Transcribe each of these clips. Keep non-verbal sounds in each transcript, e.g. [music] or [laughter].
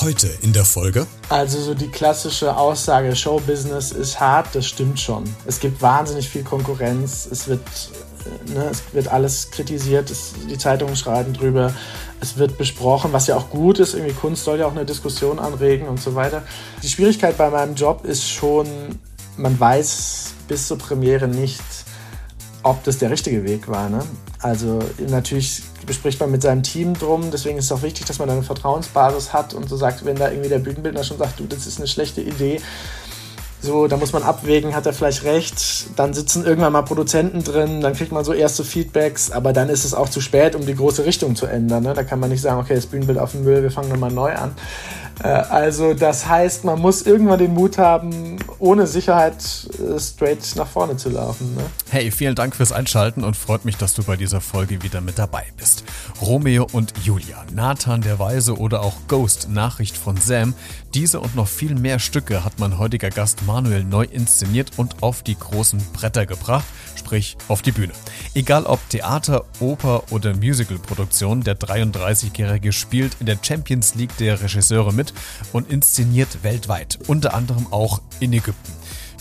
Heute in der Folge. Also so die klassische Aussage, Showbusiness ist hart, das stimmt schon. Es gibt wahnsinnig viel Konkurrenz, es wird, äh, ne, es wird alles kritisiert, es, die Zeitungen schreiben drüber, es wird besprochen, was ja auch gut ist, irgendwie Kunst soll ja auch eine Diskussion anregen und so weiter. Die Schwierigkeit bei meinem Job ist schon, man weiß bis zur Premiere nicht, ob das der richtige Weg war. Ne? Also natürlich bespricht man mit seinem Team drum, deswegen ist es auch wichtig, dass man eine Vertrauensbasis hat und so sagt, wenn da irgendwie der Bühnenbildner schon sagt, du, das ist eine schlechte Idee, so, da muss man abwägen, hat er vielleicht recht. Dann sitzen irgendwann mal Produzenten drin, dann kriegt man so erste Feedbacks, aber dann ist es auch zu spät, um die große Richtung zu ändern. Ne? Da kann man nicht sagen, okay, das Bühnenbild auf den Müll, wir fangen nochmal neu an. Äh, also das heißt, man muss irgendwann den Mut haben, ohne Sicherheit äh, straight nach vorne zu laufen. Ne? Hey, vielen Dank fürs Einschalten und freut mich, dass du bei dieser Folge wieder mit dabei bist. Romeo und Julia, Nathan der Weise oder auch Ghost, Nachricht von Sam. Diese und noch viel mehr Stücke hat mein heutiger Gast Manuel neu inszeniert und auf die großen Bretter gebracht, sprich auf die Bühne. Egal ob Theater, Oper oder Musicalproduktion, der 33-Jährige spielt in der Champions League der Regisseure mit und inszeniert weltweit, unter anderem auch in Ägypten.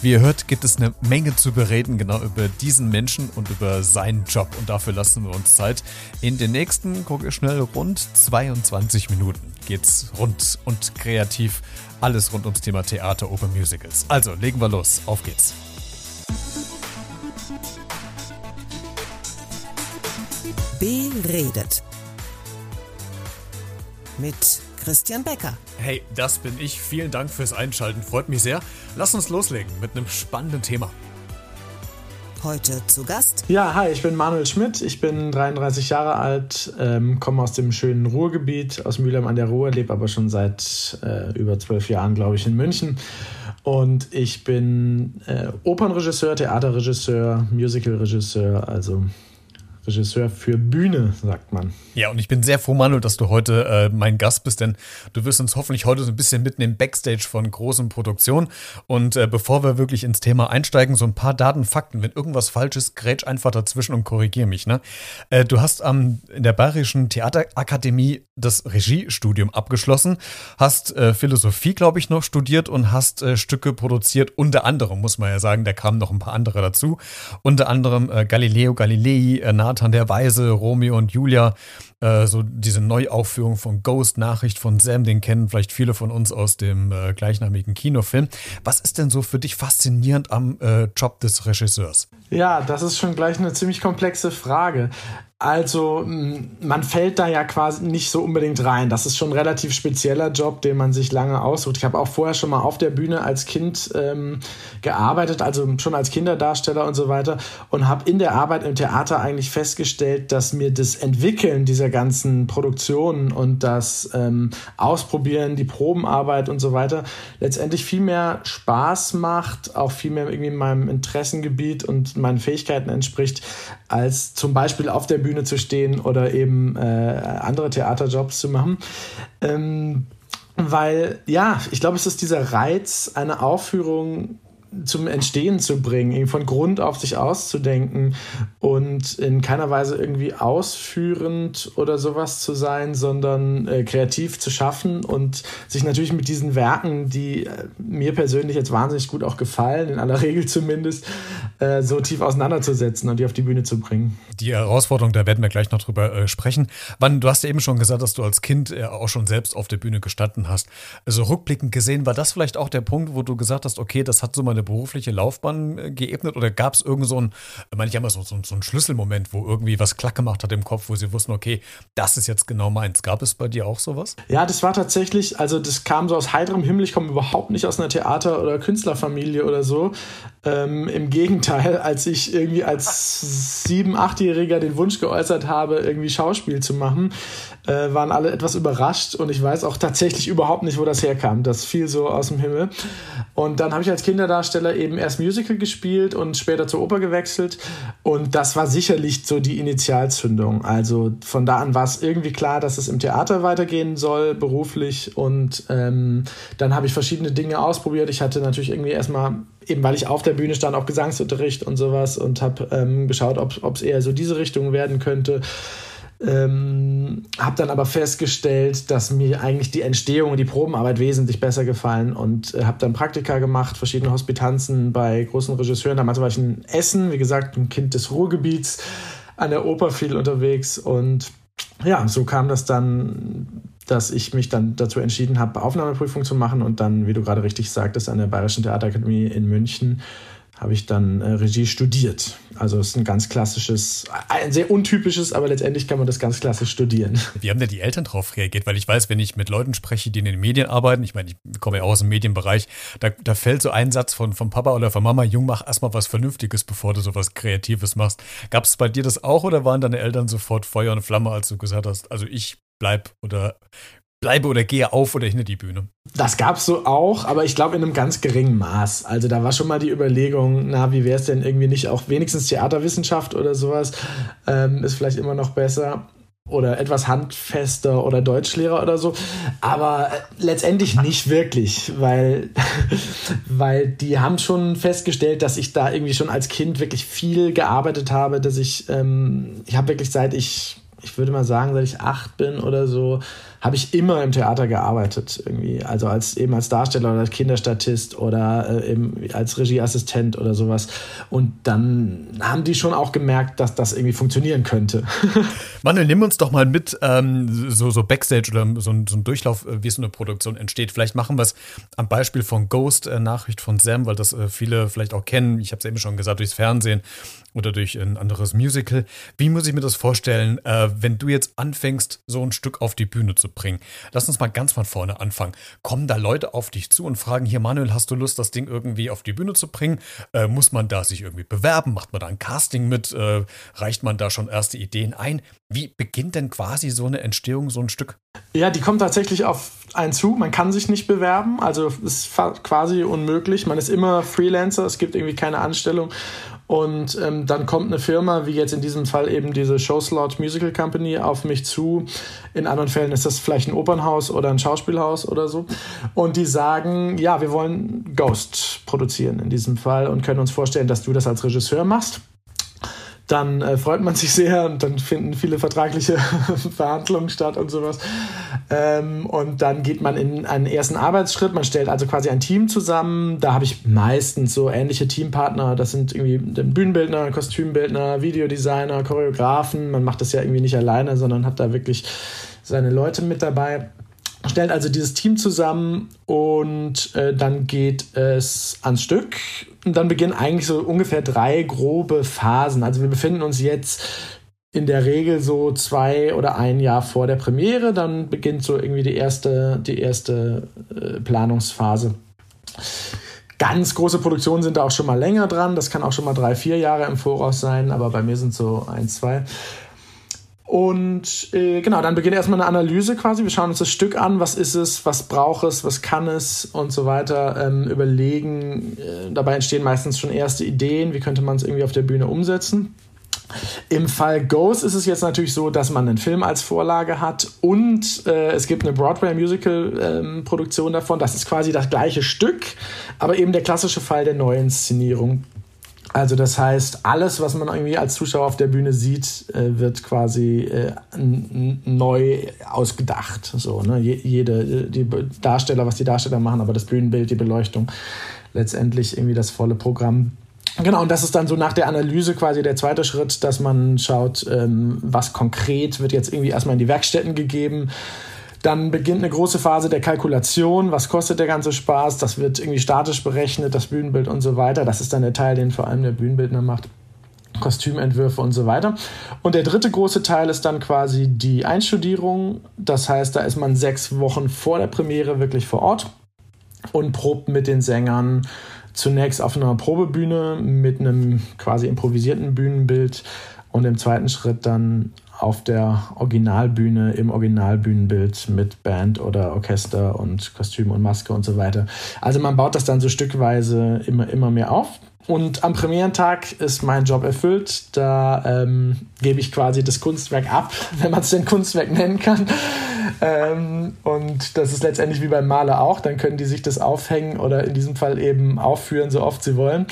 Wie ihr hört, gibt es eine Menge zu bereden genau über diesen Menschen und über seinen Job. Und dafür lassen wir uns Zeit. In den nächsten, gucke ich schnell, rund 22 Minuten geht's rund und kreativ. Alles rund ums Thema Theater, Oper, Musicals. Also, legen wir los. Auf geht's. Beredet. Mit Christian Becker. Hey, das bin ich. Vielen Dank fürs Einschalten. Freut mich sehr. Lass uns loslegen mit einem spannenden Thema. Heute zu Gast. Ja, hi, ich bin Manuel Schmidt. Ich bin 33 Jahre alt, ähm, komme aus dem schönen Ruhrgebiet, aus Mülheim an der Ruhr, lebe aber schon seit äh, über zwölf Jahren, glaube ich, in München. Und ich bin äh, Opernregisseur, Theaterregisseur, Musicalregisseur, also Regisseur für Bühne, sagt man. Ja, und ich bin sehr froh, Manuel, dass du heute äh, mein Gast bist, denn du wirst uns hoffentlich heute so ein bisschen mitnehmen Backstage von großen Produktionen. Und äh, bevor wir wirklich ins Thema einsteigen, so ein paar Daten, Fakten. Wenn irgendwas falsch ist, grätsch einfach dazwischen und korrigier mich. Ne? Äh, du hast ähm, in der Bayerischen Theaterakademie das Regiestudium abgeschlossen, hast äh, Philosophie, glaube ich, noch studiert und hast äh, Stücke produziert. Unter anderem, muss man ja sagen, da kamen noch ein paar andere dazu. Unter anderem äh, Galileo Galilei, äh, Nathan der Weise, Romeo und Julia, äh, so diese Neuaufführung von Ghost, Nachricht von Sam, den kennen vielleicht viele von uns aus dem äh, gleichnamigen Kinofilm. Was ist denn so für dich faszinierend am äh, Job des Regisseurs? Ja, das ist schon gleich eine ziemlich komplexe Frage. Also man fällt da ja quasi nicht so unbedingt rein. Das ist schon ein relativ spezieller Job, den man sich lange aussucht. Ich habe auch vorher schon mal auf der Bühne als Kind ähm, gearbeitet, also schon als Kinderdarsteller und so weiter und habe in der Arbeit im Theater eigentlich festgestellt, dass mir das Entwickeln dieser ganzen Produktionen und das ähm, Ausprobieren, die Probenarbeit und so weiter letztendlich viel mehr Spaß macht, auch viel mehr irgendwie meinem Interessengebiet und meinen Fähigkeiten entspricht, als zum Beispiel auf der Bühne zu stehen oder eben äh, andere Theaterjobs zu machen. Ähm, weil, ja, ich glaube, es ist dieser Reiz, eine Aufführung zum Entstehen zu bringen, von Grund auf sich auszudenken und in keiner Weise irgendwie ausführend oder sowas zu sein, sondern äh, kreativ zu schaffen und sich natürlich mit diesen Werken, die äh, mir persönlich jetzt wahnsinnig gut auch gefallen, in aller [laughs] Regel zumindest, äh, so tief auseinanderzusetzen und die auf die Bühne zu bringen. Die Herausforderung, da werden wir gleich noch drüber äh, sprechen. Wann, du hast ja eben schon gesagt, dass du als Kind äh, auch schon selbst auf der Bühne gestanden hast. Also rückblickend gesehen, war das vielleicht auch der Punkt, wo du gesagt hast, okay, das hat so meine berufliche Laufbahn äh, geebnet oder gab es irgend so ein, manchmal so, so, so einen Schlüsselmoment, wo irgendwie was klack gemacht hat im Kopf, wo sie wussten, okay, das ist jetzt genau meins. Gab es bei dir auch sowas? Ja, das war tatsächlich, also das kam so aus heiterem Himmel. Ich komme überhaupt nicht aus einer Theater- oder Künstlerfamilie oder so. Ähm, Im Gegenteil, [laughs] als ich irgendwie als sieben-, achtjähriger den Wunsch geäußert habe, irgendwie Schauspiel zu machen, äh, waren alle etwas überrascht und ich weiß auch tatsächlich überhaupt nicht, wo das herkam. Das fiel so aus dem Himmel. Und dann habe ich als Kinderdarsteller eben erst Musical gespielt und später zur Oper gewechselt. Und das war sicherlich so die Initialzündung. Also von da an war es irgendwie klar, dass es im Theater weitergehen soll, beruflich. Und ähm, dann habe ich verschiedene Dinge ausprobiert. Ich hatte natürlich irgendwie erstmal eben weil ich auf der Bühne stand, auch Gesangsunterricht und sowas und habe ähm, geschaut, ob es eher so diese Richtung werden könnte. Ähm, habe dann aber festgestellt, dass mir eigentlich die Entstehung und die Probenarbeit wesentlich besser gefallen und äh, habe dann Praktika gemacht, verschiedene Hospitanzen bei großen Regisseuren. Damals war ich in Essen, wie gesagt, ein Kind des Ruhrgebiets, an der Oper viel unterwegs und ja, so kam das dann, dass ich mich dann dazu entschieden habe, Aufnahmeprüfung zu machen und dann, wie du gerade richtig sagtest, an der Bayerischen Theaterakademie in München habe ich dann äh, Regie studiert. Also es ist ein ganz klassisches, ein sehr untypisches, aber letztendlich kann man das ganz klassisch studieren. [laughs] Wie haben denn die Eltern darauf reagiert? Weil ich weiß, wenn ich mit Leuten spreche, die in den Medien arbeiten, ich meine, ich komme ja auch aus dem Medienbereich, da, da fällt so ein Satz von, von Papa oder von Mama, Jung, mach erstmal was Vernünftiges, bevor du sowas Kreatives machst. Gab es bei dir das auch oder waren deine Eltern sofort Feuer und Flamme, als du gesagt hast, also ich bleib oder bleibe oder gehe auf oder hinter die Bühne. Das gab es so auch, aber ich glaube in einem ganz geringen Maß. Also da war schon mal die Überlegung, na, wie wäre es denn irgendwie nicht auch wenigstens Theaterwissenschaft oder sowas, ähm, ist vielleicht immer noch besser. Oder etwas handfester oder Deutschlehrer oder so. Aber äh, letztendlich nicht wirklich, weil, [laughs] weil die haben schon festgestellt, dass ich da irgendwie schon als Kind wirklich viel gearbeitet habe, dass ich, ähm, ich habe wirklich seit ich, ich würde mal sagen, seit ich acht bin oder so, habe ich immer im Theater gearbeitet irgendwie. Also als eben als Darsteller oder als Kinderstatist oder äh, eben als Regieassistent oder sowas. Und dann haben die schon auch gemerkt, dass das irgendwie funktionieren könnte. [laughs] Manuel, nimm uns doch mal mit, ähm, so, so Backstage oder so, so ein Durchlauf, äh, wie so eine Produktion entsteht. Vielleicht machen wir es am Beispiel von Ghost, äh, Nachricht von Sam, weil das äh, viele vielleicht auch kennen. Ich habe es eben schon gesagt, durchs Fernsehen oder durch ein anderes Musical. Wie muss ich mir das vorstellen, äh, wenn du jetzt anfängst, so ein Stück auf die Bühne zu bringen? Lass uns mal ganz von vorne anfangen. Kommen da Leute auf dich zu und fragen, hier Manuel, hast du Lust, das Ding irgendwie auf die Bühne zu bringen? Äh, muss man da sich irgendwie bewerben? Macht man da ein Casting mit? Äh, reicht man da schon erste Ideen ein? Wie beginnt denn quasi so eine Entstehung, so ein Stück? Ja, die kommt tatsächlich auf einen zu. Man kann sich nicht bewerben, also ist quasi unmöglich. Man ist immer Freelancer, es gibt irgendwie keine Anstellung. Und ähm, dann kommt eine Firma, wie jetzt in diesem Fall eben diese Showslot Musical Company, auf mich zu. In anderen Fällen ist das vielleicht ein Opernhaus oder ein Schauspielhaus oder so. Und die sagen, ja, wir wollen Ghost produzieren in diesem Fall und können uns vorstellen, dass du das als Regisseur machst dann äh, freut man sich sehr und dann finden viele vertragliche [laughs] Verhandlungen statt und sowas. Ähm, und dann geht man in einen ersten Arbeitsschritt. Man stellt also quasi ein Team zusammen. Da habe ich meistens so ähnliche Teampartner. Das sind irgendwie Bühnenbildner, Kostümbildner, Videodesigner, Choreografen. Man macht das ja irgendwie nicht alleine, sondern hat da wirklich seine Leute mit dabei stellt also dieses Team zusammen und äh, dann geht es ans Stück. Und dann beginnen eigentlich so ungefähr drei grobe Phasen. Also wir befinden uns jetzt in der Regel so zwei oder ein Jahr vor der Premiere. Dann beginnt so irgendwie die erste, die erste äh, Planungsphase. Ganz große Produktionen sind da auch schon mal länger dran. Das kann auch schon mal drei, vier Jahre im Voraus sein, aber bei mir sind so ein, zwei. Und äh, genau, dann beginnt erstmal eine Analyse quasi. Wir schauen uns das Stück an, was ist es, was braucht es, was kann es und so weiter. Ähm, überlegen, äh, dabei entstehen meistens schon erste Ideen, wie könnte man es irgendwie auf der Bühne umsetzen. Im Fall Ghost ist es jetzt natürlich so, dass man einen Film als Vorlage hat und äh, es gibt eine Broadway-Musical-Produktion ähm, davon. Das ist quasi das gleiche Stück, aber eben der klassische Fall der Neuinszenierung. Also das heißt, alles, was man irgendwie als Zuschauer auf der Bühne sieht, äh, wird quasi äh, neu ausgedacht. So, ne? Jede, die Darsteller, was die Darsteller machen, aber das Bühnenbild, die Beleuchtung, letztendlich irgendwie das volle Programm. Genau, und das ist dann so nach der Analyse quasi der zweite Schritt, dass man schaut, ähm, was konkret wird jetzt irgendwie erstmal in die Werkstätten gegeben dann beginnt eine große Phase der Kalkulation. Was kostet der ganze Spaß? Das wird irgendwie statisch berechnet, das Bühnenbild und so weiter. Das ist dann der Teil, den vor allem der Bühnenbildner macht. Kostümentwürfe und so weiter. Und der dritte große Teil ist dann quasi die Einstudierung. Das heißt, da ist man sechs Wochen vor der Premiere wirklich vor Ort und probt mit den Sängern zunächst auf einer Probebühne mit einem quasi improvisierten Bühnenbild und im zweiten Schritt dann auf der Originalbühne im Originalbühnenbild mit Band oder Orchester und Kostüm und Maske und so weiter. Also man baut das dann so stückweise immer, immer mehr auf. Und am Premierentag ist mein Job erfüllt. Da ähm, gebe ich quasi das Kunstwerk ab, [laughs] wenn man es denn Kunstwerk nennen kann. Ähm, und das ist letztendlich wie beim Maler auch. Dann können die sich das aufhängen oder in diesem Fall eben aufführen, so oft sie wollen.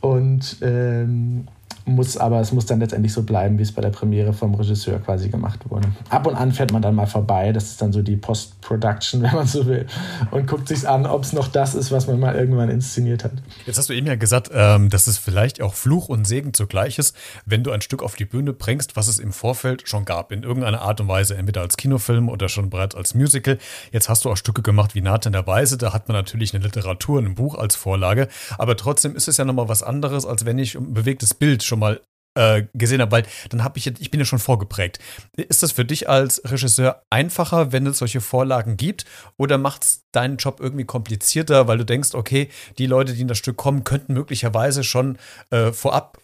Und ähm, muss aber, es muss dann letztendlich so bleiben, wie es bei der Premiere vom Regisseur quasi gemacht wurde. Ab und an fährt man dann mal vorbei, das ist dann so die Post-Production, [laughs] wenn man so will, und guckt sich an, ob es noch das ist, was man mal irgendwann inszeniert hat. Jetzt hast du eben ja gesagt, ähm, dass es vielleicht auch Fluch und Segen zugleich ist, wenn du ein Stück auf die Bühne bringst, was es im Vorfeld schon gab, in irgendeiner Art und Weise, entweder als Kinofilm oder schon bereits als Musical. Jetzt hast du auch Stücke gemacht wie Nathan der Weise, da hat man natürlich eine Literatur, ein Buch als Vorlage, aber trotzdem ist es ja nochmal was anderes, als wenn ich ein bewegtes Bild schon mal äh, gesehen habe, weil dann habe ich, ich bin ja schon vorgeprägt. Ist das für dich als Regisseur einfacher, wenn es solche Vorlagen gibt, oder macht es deinen Job irgendwie komplizierter, weil du denkst, okay, die Leute, die in das Stück kommen, könnten möglicherweise schon äh, vorab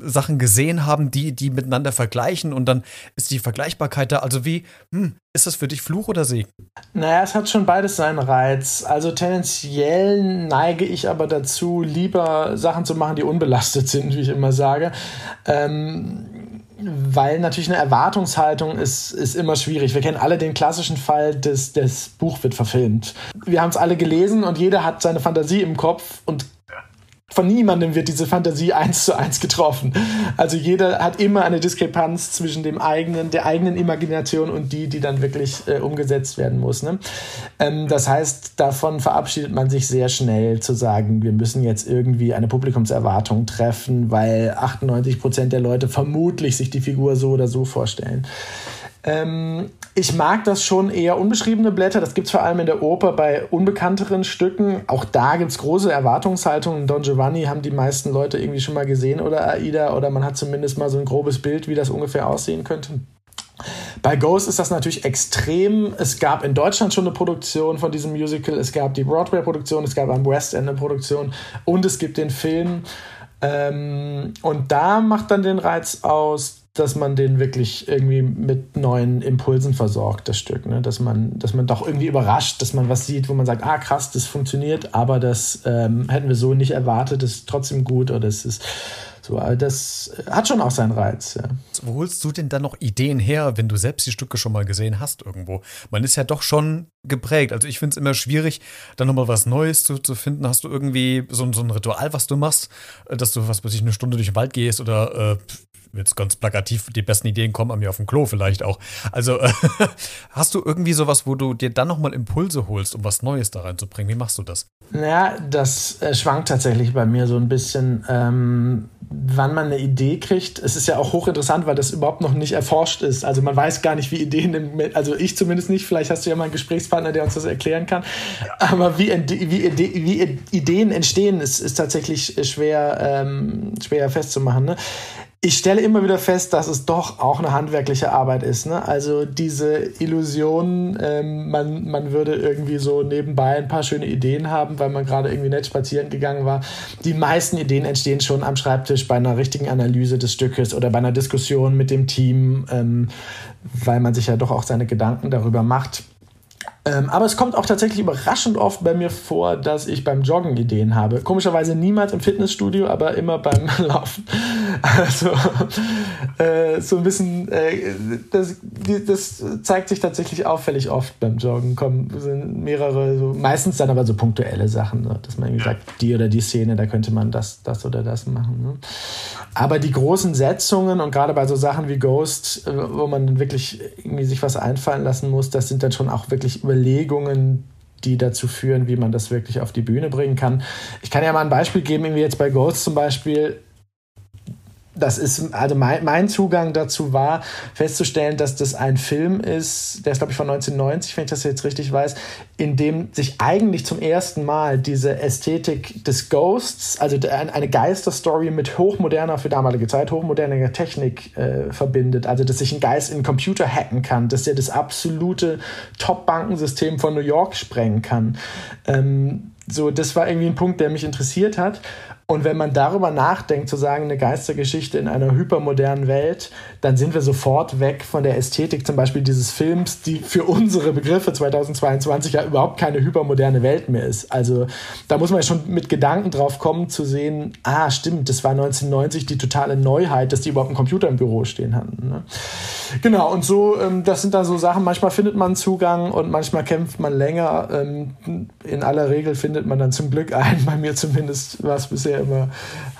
Sachen gesehen haben, die die miteinander vergleichen und dann ist die Vergleichbarkeit da. Also wie, hm, ist das für dich Fluch oder Segen? Naja, es hat schon beides seinen Reiz. Also tendenziell neige ich aber dazu, lieber Sachen zu machen, die unbelastet [laughs] sind, wie ich immer sage. Ähm, weil natürlich eine Erwartungshaltung ist, ist immer schwierig. Wir kennen alle den klassischen Fall, des, das Buch wird verfilmt. Wir haben es alle gelesen und jeder hat seine Fantasie im Kopf und von niemandem wird diese Fantasie eins zu eins getroffen. Also jeder hat immer eine Diskrepanz zwischen dem eigenen, der eigenen Imagination und die, die dann wirklich äh, umgesetzt werden muss. Ne? Ähm, das heißt, davon verabschiedet man sich sehr schnell zu sagen, wir müssen jetzt irgendwie eine Publikumserwartung treffen, weil 98 Prozent der Leute vermutlich sich die Figur so oder so vorstellen. Ähm, ich mag das schon eher unbeschriebene Blätter. Das gibt es vor allem in der Oper bei unbekannteren Stücken. Auch da gibt es große Erwartungshaltungen. Don Giovanni haben die meisten Leute irgendwie schon mal gesehen oder Aida oder man hat zumindest mal so ein grobes Bild, wie das ungefähr aussehen könnte. Bei Ghost ist das natürlich extrem. Es gab in Deutschland schon eine Produktion von diesem Musical. Es gab die Broadway-Produktion, es gab am West End eine Produktion und es gibt den Film. Ähm, und da macht dann den Reiz aus, dass man den wirklich irgendwie mit neuen Impulsen versorgt, das Stück. Ne? Dass, man, dass man doch irgendwie überrascht, dass man was sieht, wo man sagt, ah krass, das funktioniert, aber das ähm, hätten wir so nicht erwartet, das ist trotzdem gut oder das ist so, das hat schon auch seinen Reiz. Ja. Wo holst du denn dann noch Ideen her, wenn du selbst die Stücke schon mal gesehen hast irgendwo? Man ist ja doch schon geprägt. Also ich finde es immer schwierig, dann nochmal was Neues zu, zu finden. Hast du irgendwie so, so ein Ritual, was du machst, dass du, was weiß ich, eine Stunde durch den Wald gehst oder äh, jetzt ganz plakativ, die besten Ideen kommen an mir auf dem Klo vielleicht auch. Also äh, [laughs] hast du irgendwie sowas, wo du dir dann nochmal Impulse holst, um was Neues da reinzubringen? Wie machst du das? Naja, das äh, schwankt tatsächlich bei mir so ein bisschen, ähm, wann man eine Idee kriegt. Es ist ja auch hochinteressant, weil das überhaupt noch nicht erforscht ist. Also man weiß gar nicht, wie Ideen, also ich zumindest nicht, vielleicht hast du ja mal einen Gesprächspartner, der uns das erklären kann. Aber wie, wie, wie Ideen entstehen, ist, ist tatsächlich schwer, ähm, schwer festzumachen. Ne? Ich stelle immer wieder fest, dass es doch auch eine handwerkliche Arbeit ist. Ne? Also diese Illusion, ähm, man, man würde irgendwie so nebenbei ein paar schöne Ideen haben, weil man gerade irgendwie nett spazieren gegangen war. Die meisten Ideen entstehen schon am Schreibtisch bei einer richtigen Analyse des Stückes oder bei einer Diskussion mit dem Team, ähm, weil man sich ja doch auch seine Gedanken darüber macht. Ähm, aber es kommt auch tatsächlich überraschend oft bei mir vor, dass ich beim Joggen Ideen habe. Komischerweise niemals im Fitnessstudio, aber immer beim [laughs] Laufen. Also äh, so ein bisschen, äh, das, das, zeigt sich tatsächlich auffällig oft beim Joggen. Kommen sind mehrere, so, meistens dann aber so punktuelle Sachen, ne? dass man irgendwie sagt, die oder die Szene, da könnte man das, das oder das machen. Ne? Aber die großen Setzungen und gerade bei so Sachen wie Ghost, äh, wo man dann wirklich irgendwie sich was einfallen lassen muss, das sind dann schon auch wirklich Überlegungen, die dazu führen, wie man das wirklich auf die Bühne bringen kann. Ich kann ja mal ein Beispiel geben, wie jetzt bei Ghost zum Beispiel das ist, also mein, mein, Zugang dazu war, festzustellen, dass das ein Film ist, der ist, glaube ich, von 1990, wenn ich das jetzt richtig weiß, in dem sich eigentlich zum ersten Mal diese Ästhetik des Ghosts, also eine Geisterstory mit hochmoderner, für damalige Zeit, hochmoderner Technik äh, verbindet. Also, dass sich ein Geist in einen Computer hacken kann, dass er das absolute Top-Bankensystem von New York sprengen kann. Ähm, so, das war irgendwie ein Punkt, der mich interessiert hat. Und wenn man darüber nachdenkt, zu sagen, eine Geistergeschichte in einer hypermodernen Welt, dann sind wir sofort weg von der Ästhetik zum Beispiel dieses Films, die für unsere Begriffe 2022 ja überhaupt keine hypermoderne Welt mehr ist. Also da muss man ja schon mit Gedanken drauf kommen, zu sehen, ah, stimmt, das war 1990 die totale Neuheit, dass die überhaupt einen Computer im Büro stehen hatten. Ne? Genau, und so, ähm, das sind da so Sachen, manchmal findet man Zugang und manchmal kämpft man länger. Ähm, in aller Regel findet man dann zum Glück einen, bei mir zumindest war es bisher immer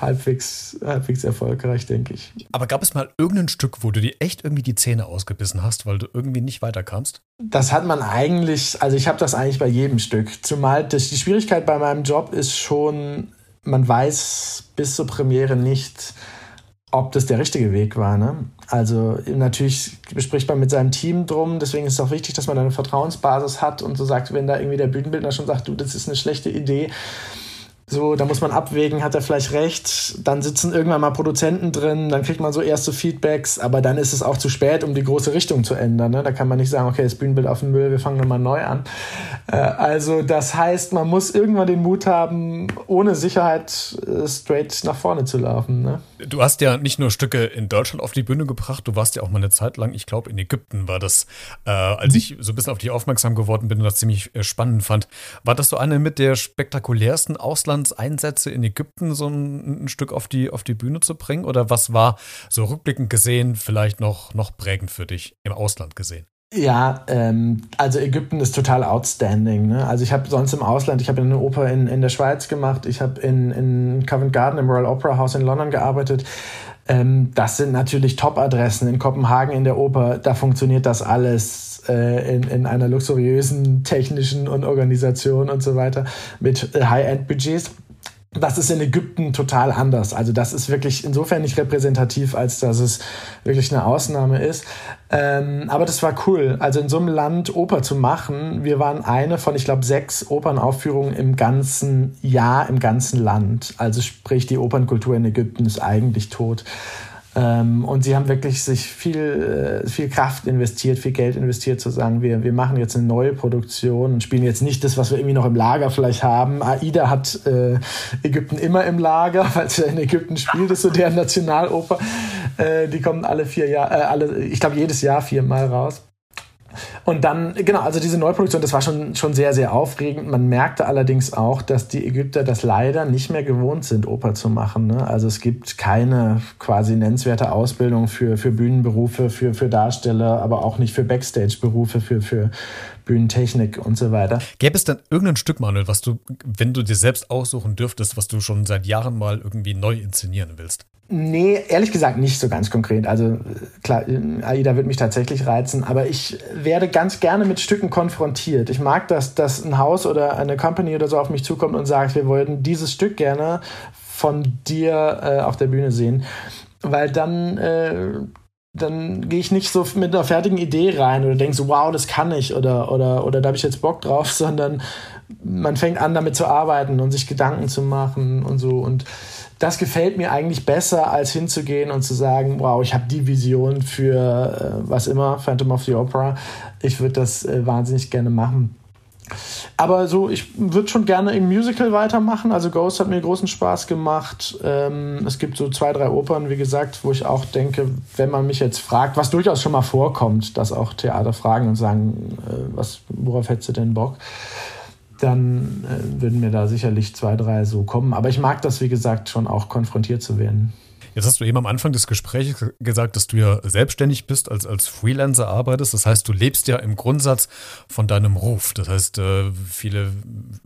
halbwegs, halbwegs erfolgreich, denke ich. Aber gab es mal irgendein Stück, wo du dir echt irgendwie die Zähne ausgebissen hast, weil du irgendwie nicht weiterkamst? Das hat man eigentlich, also ich habe das eigentlich bei jedem Stück. Zumal das, die Schwierigkeit bei meinem Job ist schon, man weiß bis zur Premiere nicht, ob das der richtige Weg war. Ne? Also natürlich bespricht man mit seinem Team drum, deswegen ist es auch wichtig, dass man eine Vertrauensbasis hat und so sagt, wenn da irgendwie der Bühnenbildner schon sagt, du, das ist eine schlechte Idee, so, da muss man abwägen, hat er vielleicht recht. Dann sitzen irgendwann mal Produzenten drin, dann kriegt man so erste Feedbacks, aber dann ist es auch zu spät, um die große Richtung zu ändern. Ne? Da kann man nicht sagen, okay, das Bühnenbild auf den Müll, wir fangen nochmal neu an. Äh, also das heißt, man muss irgendwann den Mut haben, ohne Sicherheit äh, straight nach vorne zu laufen. Ne? Du hast ja nicht nur Stücke in Deutschland auf die Bühne gebracht, du warst ja auch mal eine Zeit lang, ich glaube in Ägypten war das, äh, als ich so ein bisschen auf dich aufmerksam geworden bin und das ziemlich äh, spannend fand. War das so eine mit der spektakulärsten Ausland Auslandseinsätze in Ägypten so ein, ein, Stück auf die, auf die Bühne zu bringen? Oder was war so rückblickend gesehen vielleicht noch, noch prägend für dich im Ausland gesehen? Ja, ähm, also Ägypten ist total outstanding. Ne? Also ich habe sonst im Ausland, ich habe eine Oper in, in der Schweiz gemacht, ich habe in, in Covent Garden im Royal Opera House in London gearbeitet. Ähm, das sind natürlich Top-Adressen in Kopenhagen in der Oper. Da funktioniert das alles äh, in, in einer luxuriösen technischen und Organisation und so weiter mit High-End-Budgets. Das ist in Ägypten total anders. Also das ist wirklich insofern nicht repräsentativ, als dass es wirklich eine Ausnahme ist. Ähm, aber das war cool. Also in so einem Land Oper zu machen. Wir waren eine von, ich glaube, sechs Opernaufführungen im ganzen Jahr, im ganzen Land. Also sprich, die Opernkultur in Ägypten ist eigentlich tot. Ähm, und sie haben wirklich sich viel, äh, viel Kraft investiert, viel Geld investiert, zu sagen, wir, wir machen jetzt eine neue Produktion und spielen jetzt nicht das, was wir irgendwie noch im Lager vielleicht haben. AIDA hat äh, Ägypten immer im Lager, [laughs] weil ja in Ägypten spielt, ist so deren Nationaloper. Äh, die kommen alle vier Jahre, äh, alle, ich glaube jedes Jahr viermal raus. Und dann, genau, also diese Neuproduktion, das war schon, schon sehr, sehr aufregend. Man merkte allerdings auch, dass die Ägypter das leider nicht mehr gewohnt sind, Oper zu machen. Ne? Also es gibt keine quasi nennenswerte Ausbildung für, für Bühnenberufe, für, für Darsteller, aber auch nicht für Backstage-Berufe, für, für Bühnentechnik und so weiter. Gäbe es dann irgendein Stück, Manuel, was du, wenn du dir selbst aussuchen dürftest, was du schon seit Jahren mal irgendwie neu inszenieren willst? Nee, ehrlich gesagt nicht so ganz konkret. Also klar, AIDA wird mich tatsächlich reizen, aber ich werde ganz gerne mit Stücken konfrontiert. Ich mag das, dass ein Haus oder eine Company oder so auf mich zukommt und sagt, wir wollten dieses Stück gerne von dir äh, auf der Bühne sehen. Weil dann, äh, dann gehe ich nicht so mit einer fertigen Idee rein oder denke so, wow, das kann ich oder, oder, oder da habe ich jetzt Bock drauf, [laughs] sondern man fängt an, damit zu arbeiten und sich Gedanken zu machen und so. Und das gefällt mir eigentlich besser, als hinzugehen und zu sagen, wow, ich habe die Vision für äh, was immer, Phantom of the Opera. Ich würde das äh, wahnsinnig gerne machen. Aber so, ich würde schon gerne im Musical weitermachen. Also Ghost hat mir großen Spaß gemacht. Ähm, es gibt so zwei, drei Opern, wie gesagt, wo ich auch denke, wenn man mich jetzt fragt, was durchaus schon mal vorkommt, dass auch Theater fragen und sagen, äh, was, worauf hättest du denn Bock? dann äh, würden mir da sicherlich zwei, drei so kommen. Aber ich mag das, wie gesagt, schon auch konfrontiert zu werden. Jetzt hast du eben am Anfang des Gesprächs gesagt, dass du ja selbstständig bist, als, als Freelancer arbeitest. Das heißt, du lebst ja im Grundsatz von deinem Ruf. Das heißt, äh, viele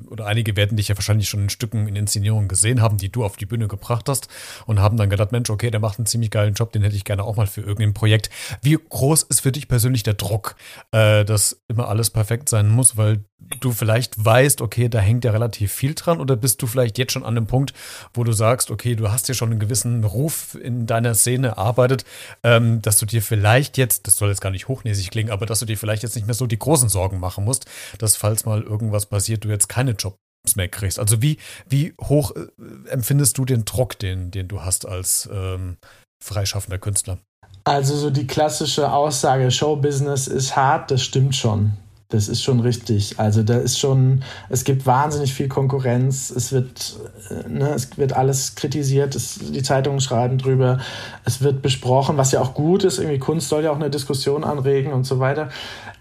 oder einige werden dich ja wahrscheinlich schon in Stücken in Inszenierungen gesehen haben, die du auf die Bühne gebracht hast und haben dann gedacht, Mensch, okay, der macht einen ziemlich geilen Job, den hätte ich gerne auch mal für irgendein Projekt. Wie groß ist für dich persönlich der Druck, äh, dass immer alles perfekt sein muss, weil du vielleicht weißt, okay, da hängt ja relativ viel dran oder bist du vielleicht jetzt schon an dem Punkt, wo du sagst, okay, du hast ja schon einen gewissen Ruf in deiner Szene erarbeitet, ähm, dass du dir vielleicht jetzt, das soll jetzt gar nicht hochnäsig klingen, aber dass du dir vielleicht jetzt nicht mehr so die großen Sorgen machen musst, dass falls mal irgendwas passiert, du jetzt keine Jobs mehr kriegst. Also wie, wie hoch äh, empfindest du den Druck, den, den du hast als ähm, freischaffender Künstler? Also so die klassische Aussage, Showbusiness ist hart, das stimmt schon. Das ist schon richtig. Also da ist schon, es gibt wahnsinnig viel Konkurrenz. Es wird, äh, ne, es wird alles kritisiert. Es, die Zeitungen schreiben drüber. Es wird besprochen, was ja auch gut ist. Irgendwie Kunst soll ja auch eine Diskussion anregen und so weiter.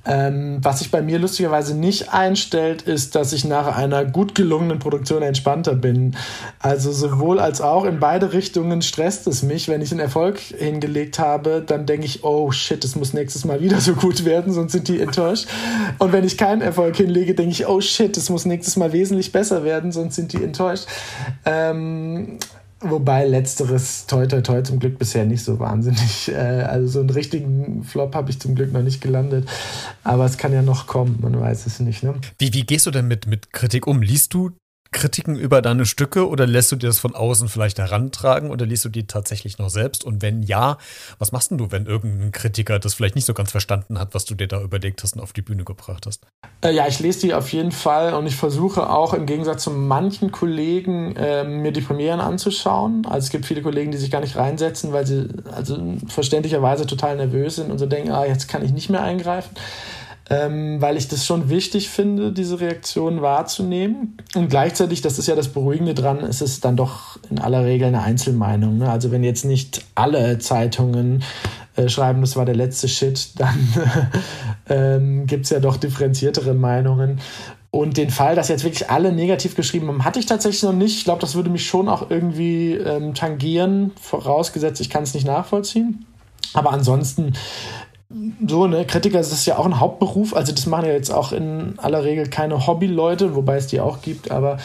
Ähm, was sich bei mir lustigerweise nicht einstellt, ist, dass ich nach einer gut gelungenen Produktion entspannter bin. Also sowohl als auch in beide Richtungen stresst es mich. Wenn ich einen Erfolg hingelegt habe, dann denke ich, oh shit, es muss nächstes Mal wieder so gut werden, sonst sind die enttäuscht. Und wenn ich keinen Erfolg hinlege, denke ich, oh shit, es muss nächstes Mal wesentlich besser werden, sonst sind die enttäuscht. Ähm, Wobei letzteres toi toi toi zum Glück bisher nicht so wahnsinnig. Äh, also so einen richtigen Flop habe ich zum Glück noch nicht gelandet. Aber es kann ja noch kommen, man weiß es nicht. Ne? Wie, wie gehst du denn mit, mit Kritik um? Liest du Kritiken über deine Stücke oder lässt du dir das von außen vielleicht herantragen oder liest du die tatsächlich noch selbst? Und wenn ja, was machst denn du, wenn irgendein Kritiker das vielleicht nicht so ganz verstanden hat, was du dir da überlegt hast und auf die Bühne gebracht hast? Äh, ja, ich lese die auf jeden Fall und ich versuche auch im Gegensatz zu manchen Kollegen äh, mir die Premieren anzuschauen. Also es gibt viele Kollegen, die sich gar nicht reinsetzen, weil sie also verständlicherweise total nervös sind und so denken, ah, jetzt kann ich nicht mehr eingreifen ähm, weil ich das schon wichtig finde, diese Reaktion wahrzunehmen. Und gleichzeitig, das ist ja das Beruhigende dran, ist es dann doch in aller Regel eine Einzelmeinung. Ne? Also wenn jetzt nicht alle Zeitungen äh, schreiben, das war der letzte Shit, [laughs] dann ähm, gibt es ja doch differenziertere Meinungen. Und den Fall, dass jetzt wirklich alle negativ geschrieben haben, hatte ich tatsächlich noch nicht. Ich glaube, das würde mich schon auch irgendwie ähm, tangieren, vorausgesetzt, ich kann es nicht nachvollziehen. Aber ansonsten so, ne, Kritiker ist ja auch ein Hauptberuf, also das machen ja jetzt auch in aller Regel keine Hobbyleute, wobei es die auch gibt, aber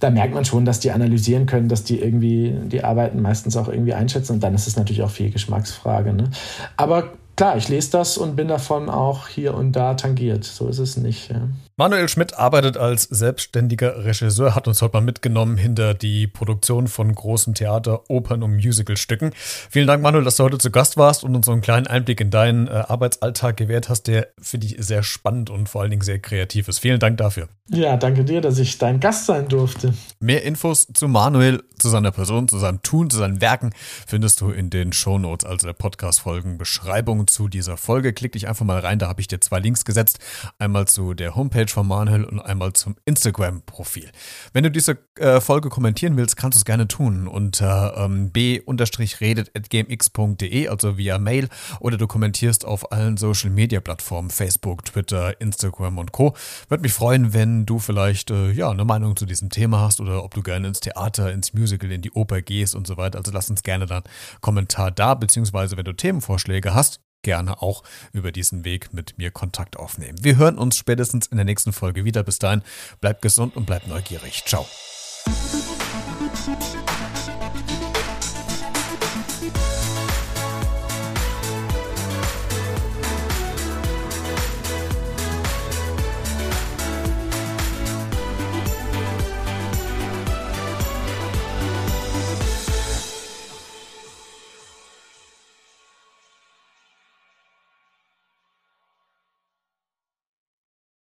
da merkt man schon, dass die analysieren können, dass die irgendwie die Arbeiten meistens auch irgendwie einschätzen und dann ist es natürlich auch viel Geschmacksfrage. Ne? Aber klar, ich lese das und bin davon auch hier und da tangiert. So ist es nicht. Ja. Manuel Schmidt arbeitet als selbstständiger Regisseur, hat uns heute mal mitgenommen hinter die Produktion von großen Theater, Opern und Musicalstücken. Vielen Dank, Manuel, dass du heute zu Gast warst und uns so einen kleinen Einblick in deinen äh, Arbeitsalltag gewährt hast, der, finde ich, sehr spannend und vor allen Dingen sehr kreativ ist. Vielen Dank dafür. Ja, danke dir, dass ich dein Gast sein durfte. Mehr Infos zu Manuel, zu seiner Person, zu seinem Tun, zu seinen Werken findest du in den Shownotes, also der Podcast-Folgen, Beschreibung zu dieser Folge. Klick dich einfach mal rein, da habe ich dir zwei Links gesetzt. Einmal zu der Homepage Homepage von Manuel und einmal zum Instagram-Profil. Wenn du diese äh, Folge kommentieren willst, kannst du es gerne tun unter ähm, b-redet.gmx.de, also via Mail, oder du kommentierst auf allen Social-Media-Plattformen, Facebook, Twitter, Instagram und Co. Würde mich freuen, wenn du vielleicht äh, ja, eine Meinung zu diesem Thema hast oder ob du gerne ins Theater, ins Musical, in die Oper gehst und so weiter. Also lass uns gerne dann Kommentar da, beziehungsweise wenn du Themenvorschläge hast, gerne auch über diesen Weg mit mir Kontakt aufnehmen. Wir hören uns spätestens in der nächsten Folge wieder. Bis dahin, bleibt gesund und bleibt neugierig. Ciao.